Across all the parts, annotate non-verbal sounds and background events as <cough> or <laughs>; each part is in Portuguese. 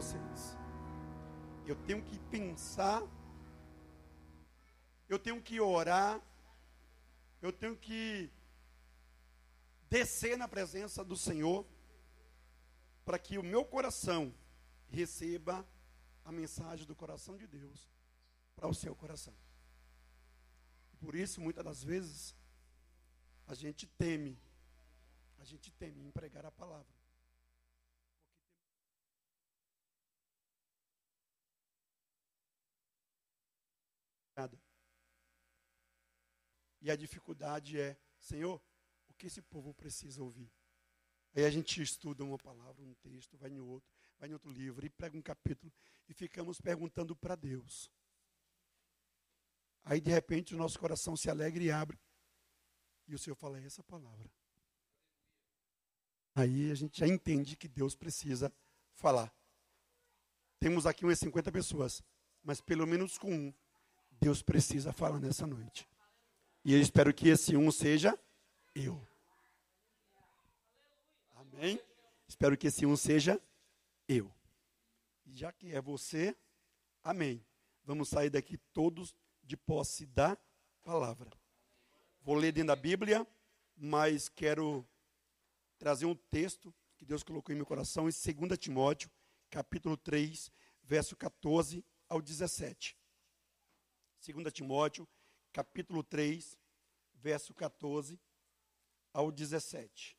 vocês. Eu tenho que pensar, eu tenho que orar, eu tenho que descer na presença do Senhor para que o meu coração receba a mensagem do coração de Deus para o seu coração. Por isso, muitas das vezes, a gente teme, a gente teme em pregar a palavra. E a dificuldade é, Senhor, o que esse povo precisa ouvir? Aí a gente estuda uma palavra, um texto, vai em outro, vai em outro livro e prega um capítulo e ficamos perguntando para Deus. Aí de repente o nosso coração se alegra e abre. E o Senhor fala é essa palavra. Aí a gente já entende que Deus precisa falar. Temos aqui umas 50 pessoas, mas pelo menos com um, Deus precisa falar nessa noite. E eu espero que esse um seja eu. Amém? Espero que esse um seja eu. Já que é você, amém. Vamos sair daqui todos de posse da palavra. Vou ler dentro da Bíblia, mas quero trazer um texto que Deus colocou em meu coração em 2 Timóteo, capítulo 3, verso 14 ao 17. 2 Timóteo, capítulo 3, verso 14 ao 17.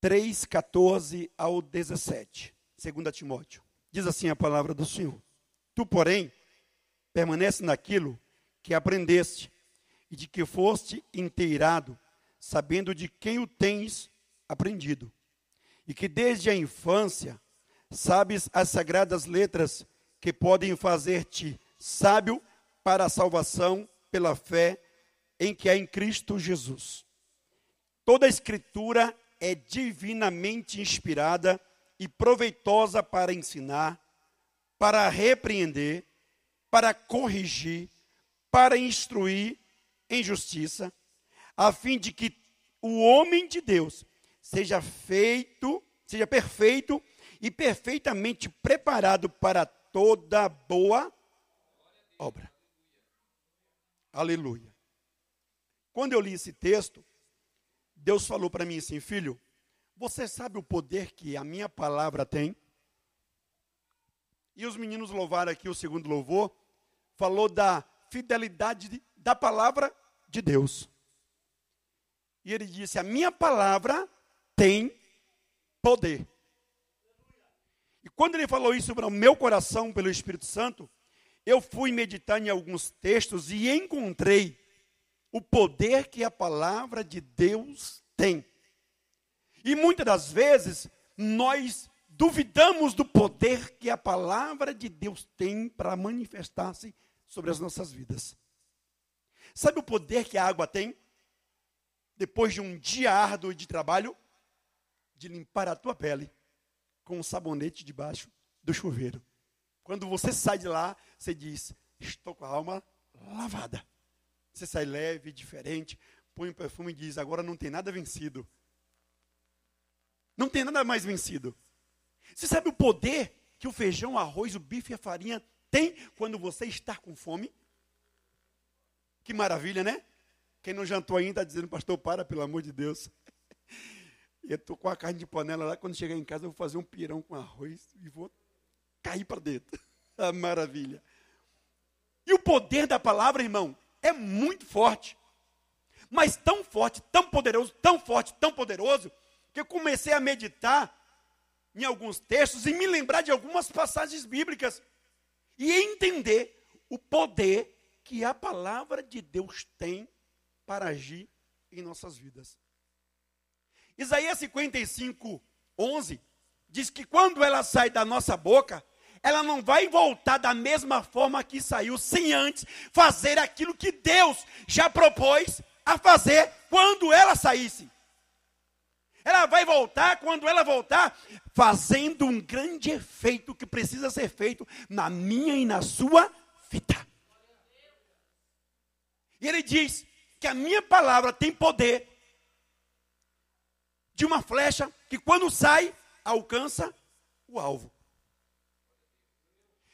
3, 14 ao 17. 2 Timóteo. Diz assim a palavra do Senhor. Tu, porém, permanece naquilo que aprendeste e de que foste inteirado, sabendo de quem o tens aprendido. E que desde a infância sabes as sagradas letras que podem fazer-te sábio para a salvação pela fé em que há em Cristo Jesus. Toda a escritura é divinamente inspirada e proveitosa para ensinar, para repreender, para corrigir, para instruir em justiça, a fim de que o homem de Deus seja feito, seja perfeito e perfeitamente preparado para toda boa obra. Aleluia. Quando eu li esse texto, Deus falou para mim assim, filho, você sabe o poder que a minha palavra tem? E os meninos louvaram aqui o segundo louvor, falou da fidelidade da palavra de Deus. E ele disse: A minha palavra tem poder. Quando ele falou isso para o meu coração, pelo Espírito Santo, eu fui meditar em alguns textos e encontrei o poder que a palavra de Deus tem. E muitas das vezes nós duvidamos do poder que a palavra de Deus tem para manifestar-se sobre as nossas vidas. Sabe o poder que a água tem? Depois de um dia árduo de trabalho, de limpar a tua pele com um sabonete debaixo do chuveiro. Quando você sai de lá, você diz: Estou com a alma lavada. Você sai leve, diferente, põe o perfume e diz: Agora não tem nada vencido. Não tem nada mais vencido. Você sabe o poder que o feijão, o arroz, o bife e a farinha tem quando você está com fome? Que maravilha, né? Quem não jantou ainda está dizendo, pastor, para, pelo amor de Deus. <laughs> Eu estou com a carne de panela lá, quando chegar em casa eu vou fazer um pirão com arroz e vou cair para dentro. <laughs> A maravilha. E o poder da palavra, irmão, é muito forte. Mas tão forte, tão poderoso, tão forte, tão poderoso, que eu comecei a meditar em alguns textos e me lembrar de algumas passagens bíblicas e entender o poder que a palavra de Deus tem para agir em nossas vidas. Isaías 55, 11 diz que quando ela sai da nossa boca, ela não vai voltar da mesma forma que saiu, sem antes fazer aquilo que Deus já propôs a fazer quando ela saísse. Ela vai voltar, quando ela voltar, fazendo um grande efeito que precisa ser feito na minha e na sua vida. E ele diz que a minha palavra tem poder de uma flecha que quando sai, alcança o alvo.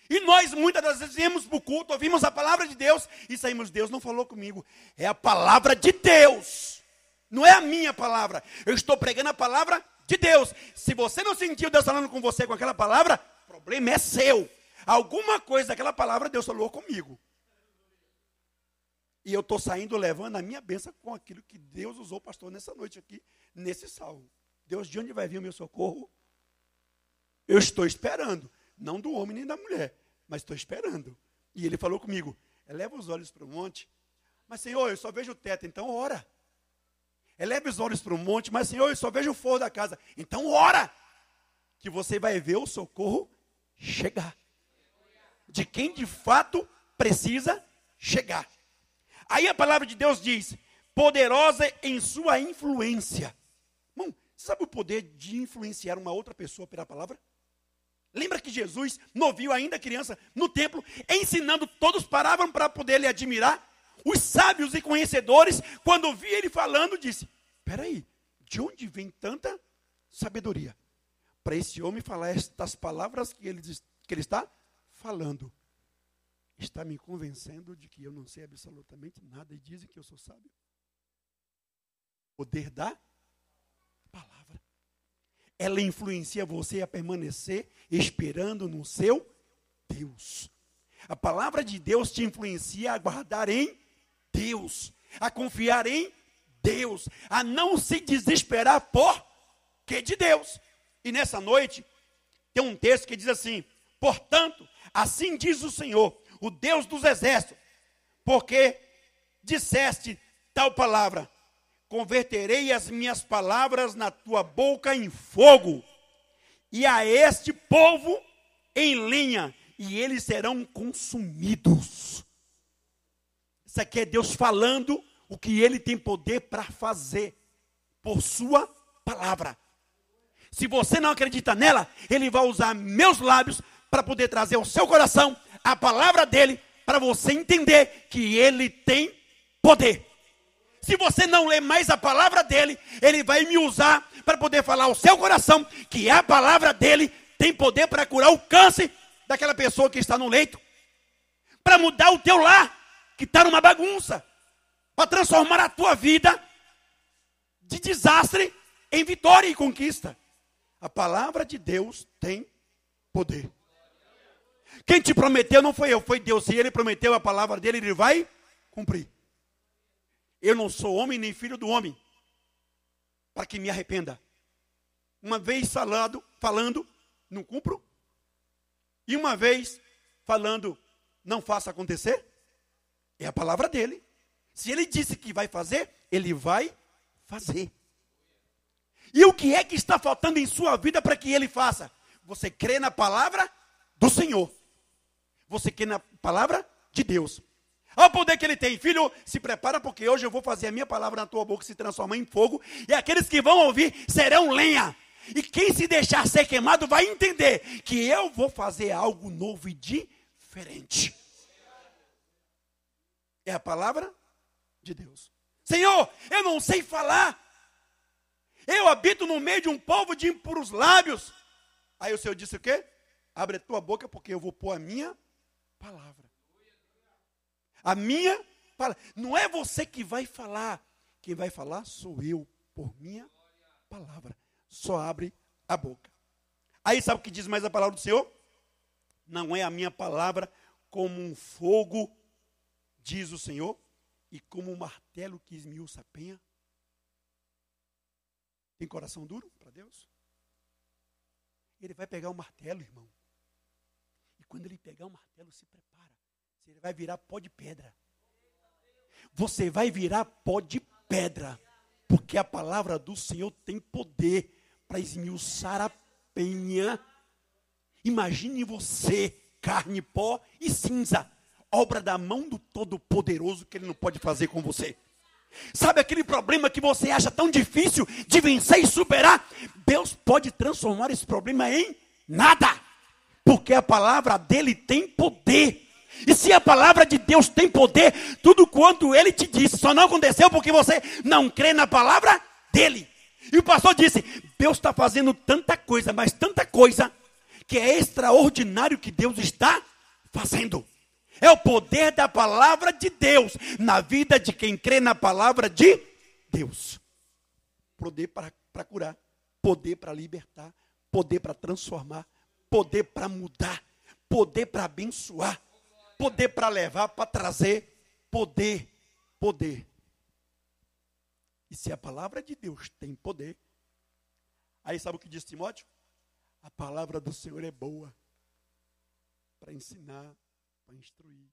E nós muitas das vezes viemos para o culto, ouvimos a palavra de Deus e saímos, Deus não falou comigo. É a palavra de Deus. Não é a minha palavra. Eu estou pregando a palavra de Deus. Se você não sentiu Deus falando com você com aquela palavra, o problema é seu. Alguma coisa daquela palavra Deus falou comigo. E eu estou saindo levando a minha bênção com aquilo que Deus usou, pastor, nessa noite aqui, nesse salmo. Deus, de onde vai vir o meu socorro? Eu estou esperando. Não do homem nem da mulher, mas estou esperando. E ele falou comigo: eleva os olhos para o monte. Mas, Senhor, eu só vejo o teto, então ora. Eleve os olhos para o monte, mas, Senhor, eu só vejo o forro da casa. Então ora. Que você vai ver o socorro chegar. De quem de fato precisa chegar. Aí a palavra de Deus diz: poderosa em sua influência. Irmão, você sabe o poder de influenciar uma outra pessoa pela palavra? Lembra que Jesus, novinho ainda criança, no templo, ensinando, todos paravam para poder lhe admirar? Os sábios e conhecedores, quando vi ele falando, disse: Peraí, de onde vem tanta sabedoria? Para esse homem falar estas palavras que ele, que ele está falando. Está me convencendo de que eu não sei absolutamente nada e dizem que eu sou sábio. Poder da palavra ela influencia você a permanecer esperando no seu Deus. A palavra de Deus te influencia a guardar em Deus, a confiar em Deus, a não se desesperar por que de Deus. E nessa noite tem um texto que diz assim: "Portanto, assim diz o Senhor, o Deus dos exércitos, porque disseste tal palavra: converterei as minhas palavras na tua boca em fogo, e a este povo em lenha, e eles serão consumidos. Isso aqui é Deus falando o que ele tem poder para fazer, por sua palavra. Se você não acredita nela, ele vai usar meus lábios para poder trazer ao seu coração a palavra dele, para você entender que ele tem poder. Se você não lê mais a palavra dele, ele vai me usar para poder falar ao seu coração que a palavra dele tem poder para curar o câncer daquela pessoa que está no leito, para mudar o teu lar, que está numa bagunça, para transformar a tua vida de desastre em vitória e conquista. A palavra de Deus tem poder. Quem te prometeu não foi eu, foi Deus. Se ele prometeu a palavra dele, ele vai cumprir. Eu não sou homem nem filho do homem, para que me arrependa. Uma vez falando, falando, não cumpro. E uma vez falando, não faça acontecer. É a palavra dele. Se ele disse que vai fazer, ele vai fazer. E o que é que está faltando em sua vida para que ele faça? Você crê na palavra do Senhor. Você crê na palavra de Deus. Olha o poder que ele tem. Filho, se prepara, porque hoje eu vou fazer a minha palavra na tua boca se transformar em fogo, e aqueles que vão ouvir serão lenha. E quem se deixar ser queimado vai entender que eu vou fazer algo novo e diferente. É a palavra de Deus. Senhor, eu não sei falar. Eu habito no meio de um povo de impuros lábios. Aí o Senhor disse o quê? Abre a tua boca, porque eu vou pôr a minha palavra. A minha palavra. Não é você que vai falar. Quem vai falar sou eu, por minha palavra. Só abre a boca. Aí sabe o que diz mais a palavra do Senhor? Não é a minha palavra como um fogo, diz o Senhor, e como um martelo que esmiuça a penha. Tem coração duro para Deus? Ele vai pegar o martelo, irmão. Quando ele pegar o martelo, se prepara. Você vai virar pó de pedra. Você vai virar pó de pedra. Porque a palavra do Senhor tem poder para esmiuçar a penha. Imagine você, carne, pó e cinza. Obra da mão do Todo-Poderoso que Ele não pode fazer com você. Sabe aquele problema que você acha tão difícil de vencer e superar? Deus pode transformar esse problema em nada. Porque a palavra dele tem poder. E se a palavra de Deus tem poder, tudo quanto ele te disse, só não aconteceu porque você não crê na palavra dele. E o pastor disse: Deus está fazendo tanta coisa, mas tanta coisa, que é extraordinário que Deus está fazendo. É o poder da palavra de Deus na vida de quem crê na palavra de Deus. Poder para, para curar, poder para libertar, poder para transformar, poder para mudar, poder para abençoar, poder para levar, para trazer, poder, poder. E se a palavra de Deus tem poder, aí sabe o que diz Timóteo? A palavra do Senhor é boa para ensinar, para instruir.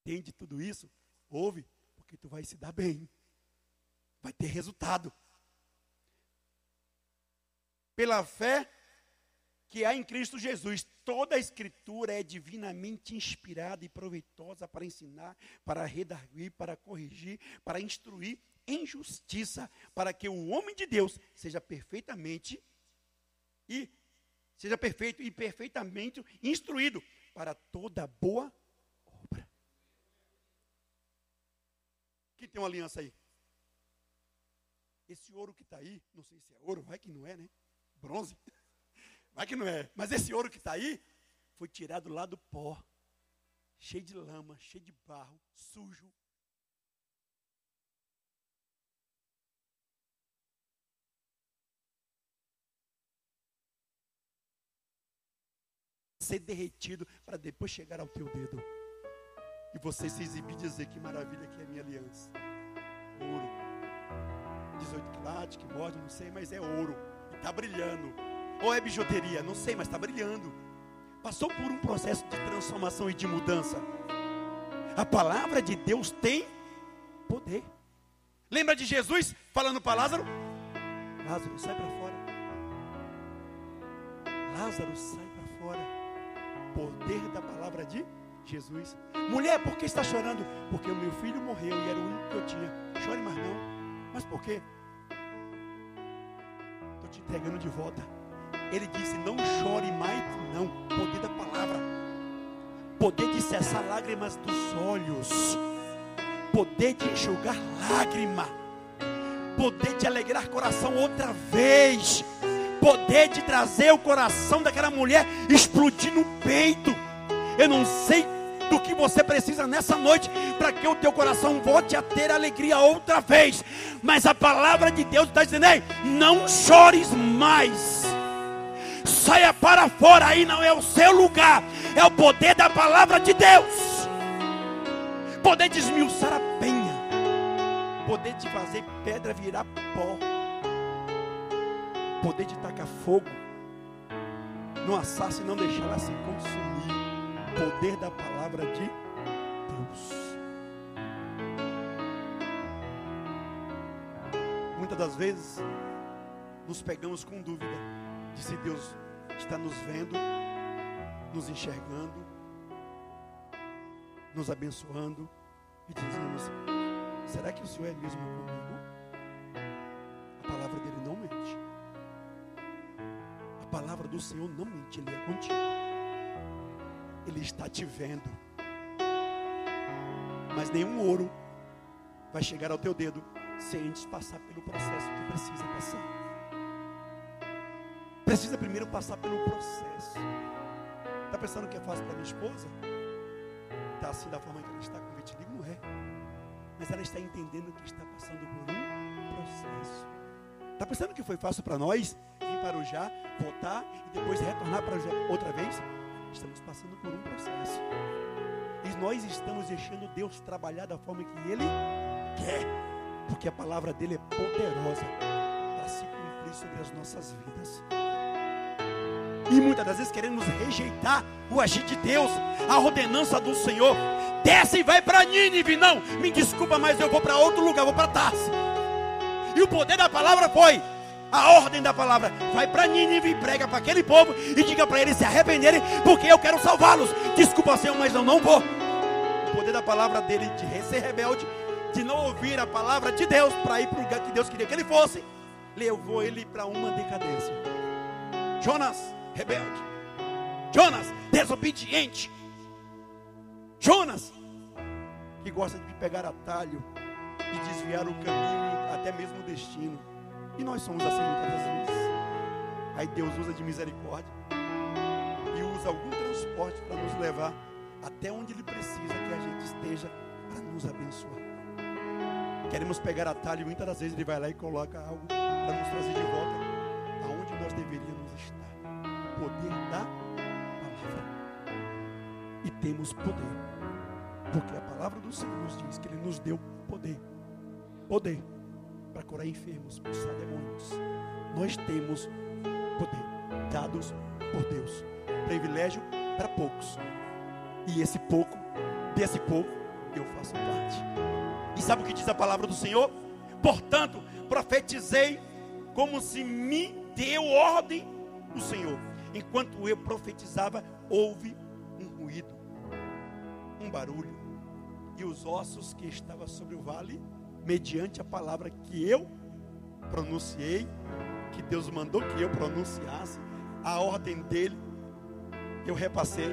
Entende tudo isso? Ouve, porque tu vai se dar bem. Vai ter resultado. Pela fé que há em Cristo Jesus, toda a Escritura é divinamente inspirada e proveitosa para ensinar, para redarguir, para corrigir, para instruir em justiça, para que o homem de Deus seja perfeitamente e seja perfeito e perfeitamente instruído para toda boa obra. Quem tem uma aliança aí? Esse ouro que está aí, não sei se é ouro, vai que não é, né? Bronze. Vai que não é. Mas esse ouro que está aí foi tirado lá do pó, cheio de lama, cheio de barro, sujo. ser derretido para depois chegar ao teu dedo. E você se exibir e dizer que maravilha que é a minha aliança. Ouro. 18 quilates, que morde, não sei, mas é ouro. Está brilhando. Ou é bijuteria, não sei, mas está brilhando. Passou por um processo de transformação e de mudança. A palavra de Deus tem poder. Lembra de Jesus falando para Lázaro? Lázaro, sai para fora. Lázaro, sai para fora poder da palavra de Jesus. Mulher, por que está chorando? Porque o meu filho morreu e era o único que eu tinha. Chore mais não. Mas por quê? Estou te entregando de volta. Ele disse: Não chore mais, não. Poder da palavra. Poder de cessar lágrimas dos olhos. Poder de enxugar lágrima. Poder de alegrar coração outra vez poder de trazer o coração daquela mulher explodir no peito. Eu não sei do que você precisa nessa noite para que o teu coração volte a ter alegria outra vez. Mas a palavra de Deus está dizendo: Ei, não chores mais. Saia para fora, aí não é o seu lugar, é o poder da palavra de Deus. Poder de esmiuçar a penha, poder de fazer pedra virar pó poder de tacar fogo não assasse e não deixar ela se consumir. Poder da palavra de Deus. Muitas das vezes nos pegamos com dúvida de se Deus está nos vendo, nos enxergando, nos abençoando e dizemos: será que o Senhor é mesmo comigo? A palavra dele não mente palavra do Senhor não mente, Ele é contigo. Ele está te vendo. Mas nenhum ouro vai chegar ao teu dedo sem antes passar pelo processo que precisa passar. Precisa primeiro passar pelo processo. Está pensando que é fácil para minha esposa? Está assim da forma que ela está com vitiligo? Não é. Mas ela está entendendo que está passando por um processo. Está pensando que foi fácil para nós? para o já, voltar e depois retornar para o já outra vez, estamos passando por um processo. E nós estamos deixando Deus trabalhar da forma que Ele quer, porque a palavra dele é poderosa para se cumprir sobre as nossas vidas. E muitas das vezes queremos rejeitar o agir de Deus, a ordenança do Senhor. Desce e vai para Nínive. Não, me desculpa, mas eu vou para outro lugar, vou para Tarsi. E o poder da palavra foi: a ordem da palavra. Vai para Nínive e prega para aquele povo e diga para eles se arrependerem, porque eu quero salvá-los. Desculpa, Senhor, mas eu não vou. O poder da palavra dele de ser rebelde, de não ouvir a palavra de Deus para ir para o lugar que Deus queria que ele fosse, levou ele para uma decadência. Jonas, rebelde. Jonas, desobediente. Jonas, que gosta de pegar atalho e desviar o caminho, até mesmo o destino. E nós somos assim muitas vezes. Aí Deus usa de misericórdia e usa algum transporte para nos levar até onde Ele precisa que a gente esteja para nos abençoar. Queremos pegar atalho e muitas das vezes Ele vai lá e coloca algo para nos trazer de volta aonde nós deveríamos estar. Poder da palavra. E temos poder. Porque a palavra do Senhor nos diz que Ele nos deu poder. Poder para curar enfermos, expulsar demônios. Nós temos poder dados por Deus. Privilégio para poucos. E esse pouco, desse pouco, eu faço parte. E sabe o que diz a palavra do Senhor? Portanto, profetizei como se me deu ordem o Senhor. Enquanto eu profetizava, houve um ruído, um barulho. E os ossos que estavam sobre o vale, mediante a palavra que eu pronunciei, que Deus mandou que eu pronunciasse, a ordem dele, eu repassei.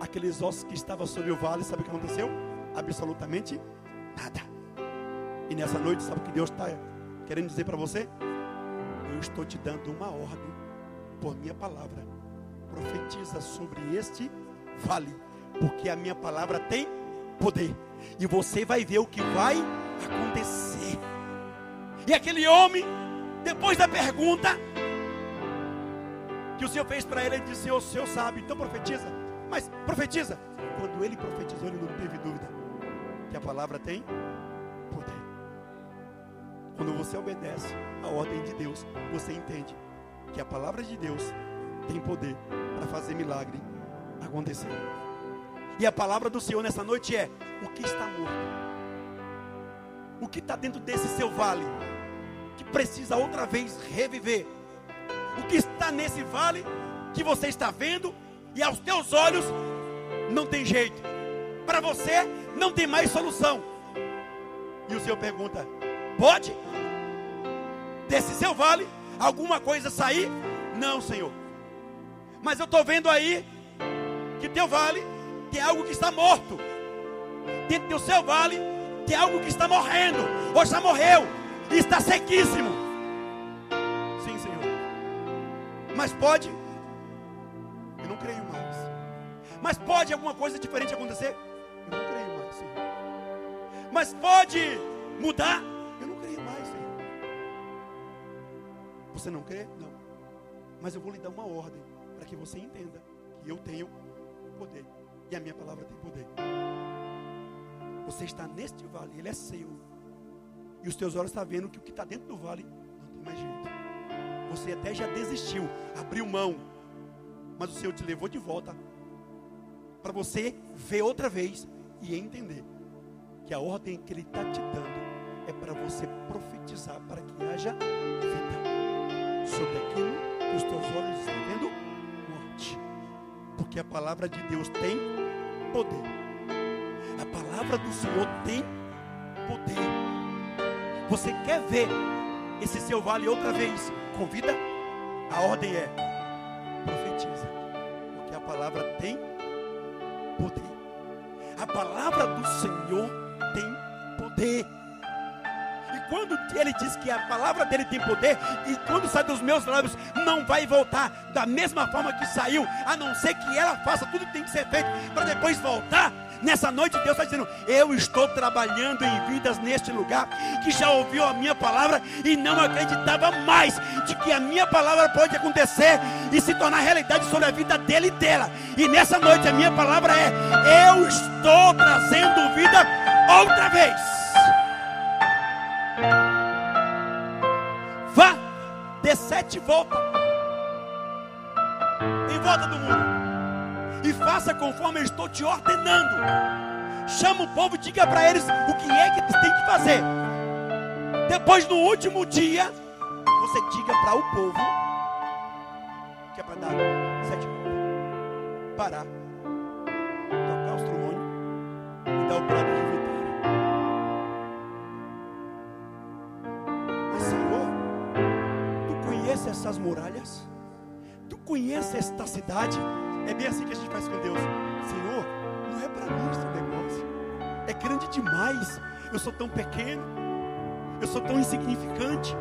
Aqueles ossos que estavam sobre o vale, sabe o que aconteceu? Absolutamente nada. E nessa noite, sabe o que Deus está querendo dizer para você? Eu estou te dando uma ordem por minha palavra. Profetiza sobre este vale, porque a minha palavra tem poder. E você vai ver o que vai acontecer. E aquele homem depois da pergunta que o Senhor fez para ele, ele disse: O Senhor sabe, então profetiza. Mas profetiza. Quando ele profetizou, ele não teve dúvida que a palavra tem poder. Quando você obedece a ordem de Deus, você entende que a palavra de Deus tem poder para fazer milagre acontecer. E a palavra do Senhor nessa noite é: o que está morto? O que está dentro desse seu vale? que precisa outra vez reviver. O que está nesse vale que você está vendo e aos teus olhos não tem jeito. Para você não tem mais solução. E o Senhor pergunta: pode? Desse seu vale alguma coisa sair? Não, Senhor. Mas eu estou vendo aí que teu vale tem algo que está morto. Dentro do seu vale tem algo que está morrendo, ou já morreu está sequíssimo. Sim, Senhor. Mas pode? Eu não creio mais. Mas pode alguma coisa diferente acontecer? Eu não creio mais, Senhor. Mas pode mudar? Eu não creio mais, Senhor. Você não crê? Não. Mas eu vou lhe dar uma ordem para que você entenda que eu tenho poder. E a minha palavra tem poder. Você está neste vale, ele é seu. E os teus olhos estão vendo que o que está dentro do vale não tem mais jeito. Você até já desistiu, abriu mão. Mas o Senhor te levou de volta para você ver outra vez e entender que a ordem que Ele está te dando é para você profetizar para que haja vida sobre aquilo que os teus olhos estão vendo. Porque a palavra de Deus tem poder. A palavra do Senhor tem poder. Você quer ver esse seu vale outra vez? Convida. A ordem é: profetiza. Porque a palavra tem poder. A palavra do Senhor tem poder. Quando ele diz que a palavra dele tem poder, e quando sai dos meus lábios, não vai voltar da mesma forma que saiu, a não ser que ela faça tudo que tem que ser feito para depois voltar. Nessa noite Deus está dizendo: Eu estou trabalhando em vidas neste lugar que já ouviu a minha palavra e não acreditava mais de que a minha palavra pode acontecer e se tornar realidade sobre a vida dele e dela. E nessa noite a minha palavra é: Eu estou trazendo vida outra vez. Dê sete voltas em volta do mundo e faça conforme eu estou te ordenando. Chama o povo e diga para eles o que é que eles têm que fazer. Depois, no último dia, você diga para o povo que é para dar sete voltas, parar, tocar os trombone e dar o prato de vitória. Mas, Senhor, tu conheces essas muralhas? esta cidade. É bem assim que a gente faz com Deus. Senhor, não é para mim esse negócio. É grande demais. Eu sou tão pequeno. Eu sou tão insignificante.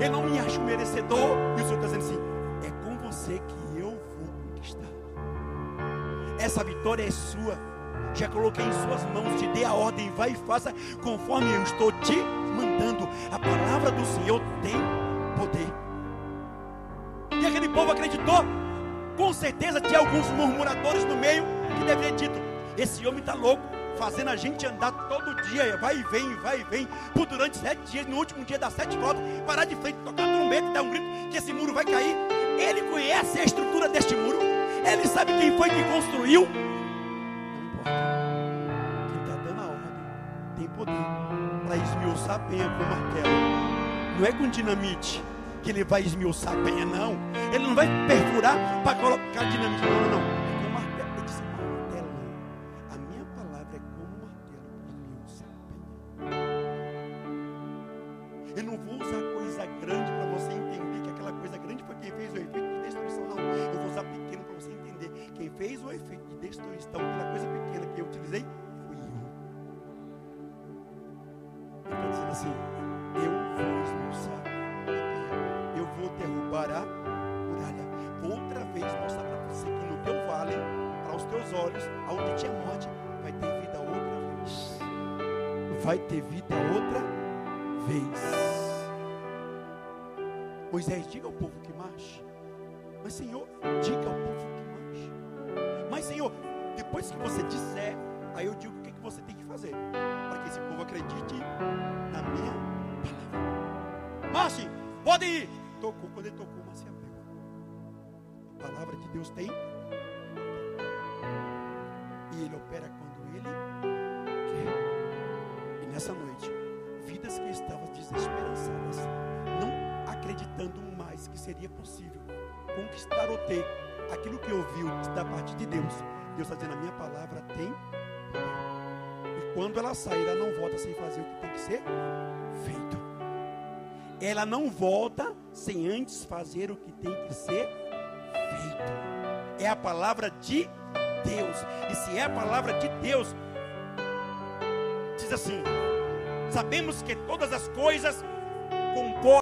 Eu não me acho merecedor. E o Senhor está dizendo assim: é com você que eu vou conquistar. Essa vitória é sua. Já coloquei em suas mãos, te dei a ordem, vai e faça conforme eu estou te mandando. A palavra do Senhor tem poder. Certeza tinha alguns murmuradores no meio que deveriam dito: Esse homem está louco, fazendo a gente andar todo dia, vai e vem, vai e vem, por durante sete dias, no último dia das sete voltas, parar de frente, tocar trombeta dar um grito que esse muro vai cair. Ele conhece a estrutura deste muro, ele sabe quem foi que construiu. Não importa. Quem está dando a ordem tem poder para esmiuçar penha com martelo. Não é com dinamite que ele vai esmiuçar a penha, não. Ele não vai perfurar para colocar dinamite, não, não. Teus olhos, aonde tinha morte, vai ter vida outra vez. Vai ter vida outra vez. Moisés, diga ao povo que marche. Mas, Senhor, diga ao povo que marche. Mas, Senhor, depois que você disser, aí eu digo o que, que você tem que fazer. Para que esse povo acredite na minha palavra. Marche, pode ir. Tocou, quando ele tocou, abriu. A palavra de Deus tem. Mais que seria possível conquistar ou ter aquilo que ouviu da parte de Deus. Deus está dizendo: a minha palavra tem poder. E quando ela sair, ela não volta sem fazer o que tem que ser feito. Ela não volta sem antes fazer o que tem que ser feito. É a palavra de Deus. E se é a palavra de Deus, diz assim: sabemos que todas as coisas concordam.